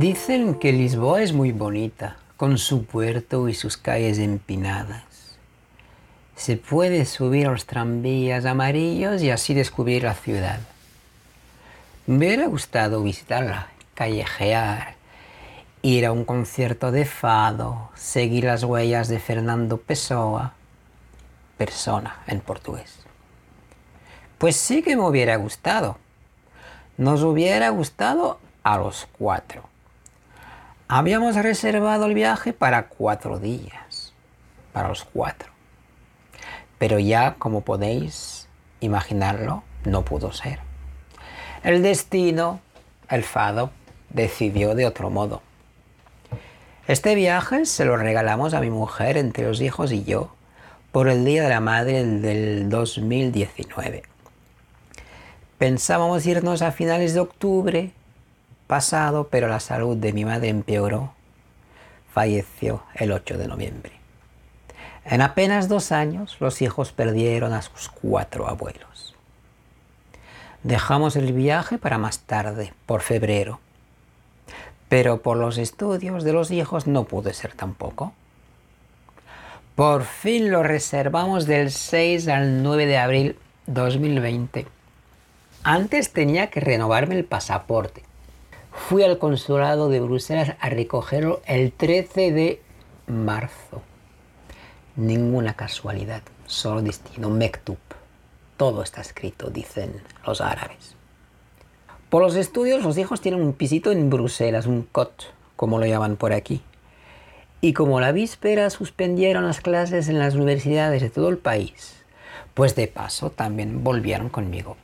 Dicen que Lisboa es muy bonita, con su puerto y sus calles empinadas. Se puede subir a los tranvías amarillos y así descubrir la ciudad. Me hubiera gustado visitarla, callejear, ir a un concierto de fado, seguir las huellas de Fernando Pessoa, persona en portugués. Pues sí que me hubiera gustado. Nos hubiera gustado a los cuatro. Habíamos reservado el viaje para cuatro días, para los cuatro. Pero ya, como podéis imaginarlo, no pudo ser. El destino, el fado, decidió de otro modo. Este viaje se lo regalamos a mi mujer entre los hijos y yo por el Día de la Madre del 2019. Pensábamos irnos a finales de octubre pasado, pero la salud de mi madre empeoró. Falleció el 8 de noviembre. En apenas dos años los hijos perdieron a sus cuatro abuelos. Dejamos el viaje para más tarde, por febrero. Pero por los estudios de los hijos no pude ser tampoco. Por fin lo reservamos del 6 al 9 de abril 2020. Antes tenía que renovarme el pasaporte Fui al consulado de Bruselas a recogerlo el 13 de marzo. Ninguna casualidad, solo destino, Mektub. Todo está escrito, dicen los árabes. Por los estudios, los hijos tienen un pisito en Bruselas, un cot, como lo llaman por aquí. Y como la víspera suspendieron las clases en las universidades de todo el país, pues de paso también volvieron conmigo.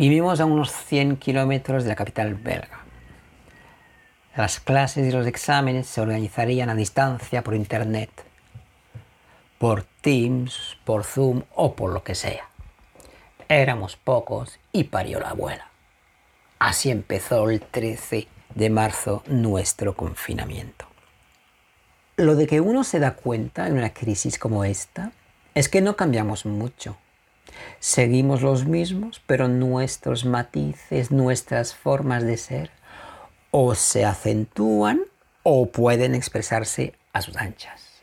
Vivimos a unos 100 kilómetros de la capital belga. Las clases y los exámenes se organizarían a distancia por Internet, por Teams, por Zoom o por lo que sea. Éramos pocos y parió la abuela. Así empezó el 13 de marzo nuestro confinamiento. Lo de que uno se da cuenta en una crisis como esta es que no cambiamos mucho Seguimos los mismos, pero nuestros matices, nuestras formas de ser, o se acentúan o pueden expresarse a sus anchas.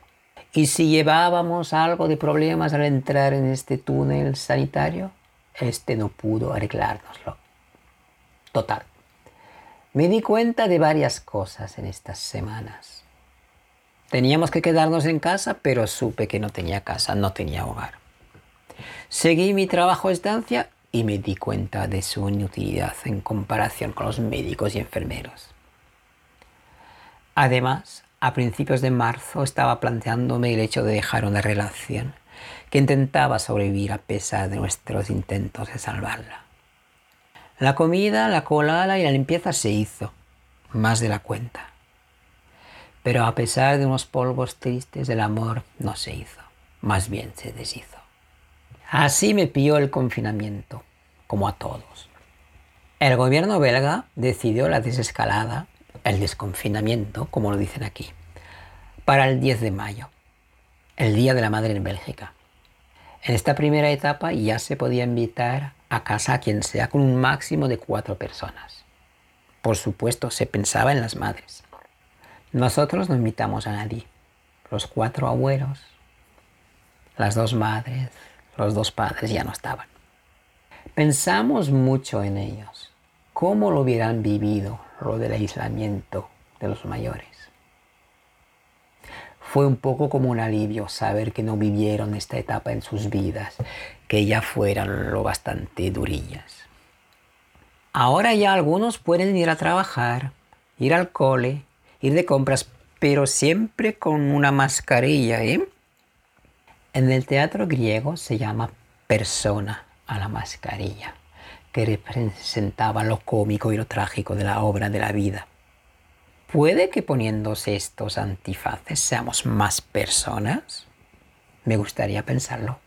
Y si llevábamos algo de problemas al entrar en este túnel sanitario, este no pudo arreglárnoslo. Total. Me di cuenta de varias cosas en estas semanas. Teníamos que quedarnos en casa, pero supe que no tenía casa, no tenía hogar. Seguí mi trabajo a estancia y me di cuenta de su inutilidad en comparación con los médicos y enfermeros. Además, a principios de marzo estaba planteándome el hecho de dejar una relación que intentaba sobrevivir a pesar de nuestros intentos de salvarla. La comida, la colada y la limpieza se hizo, más de la cuenta. Pero a pesar de unos polvos tristes, el amor no se hizo, más bien se deshizo. Así me pilló el confinamiento, como a todos. El gobierno belga decidió la desescalada, el desconfinamiento, como lo dicen aquí, para el 10 de mayo, el Día de la Madre en Bélgica. En esta primera etapa ya se podía invitar a casa a quien sea con un máximo de cuatro personas. Por supuesto, se pensaba en las madres. Nosotros no invitamos a nadie. Los cuatro abuelos, las dos madres, los dos padres ya no estaban. Pensamos mucho en ellos, cómo lo hubieran vivido lo del aislamiento de los mayores. Fue un poco como un alivio saber que no vivieron esta etapa en sus vidas, que ya fueran lo bastante durillas. Ahora ya algunos pueden ir a trabajar, ir al cole, ir de compras, pero siempre con una mascarilla, ¿eh? En el teatro griego se llama persona a la mascarilla, que representaba lo cómico y lo trágico de la obra de la vida. ¿Puede que poniéndose estos antifaces seamos más personas? Me gustaría pensarlo.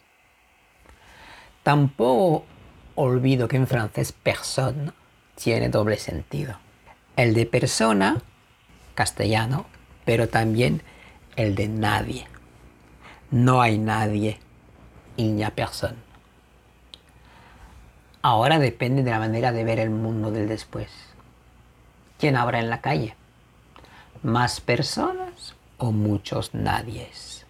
Tampoco olvido que en francés personne tiene doble sentido. El de persona, castellano, pero también el de nadie no hay nadie, il n'y a personne. Ahora depende de la manera de ver el mundo del después. ¿quién habrá en la calle? ¿Más personas o muchos nadies?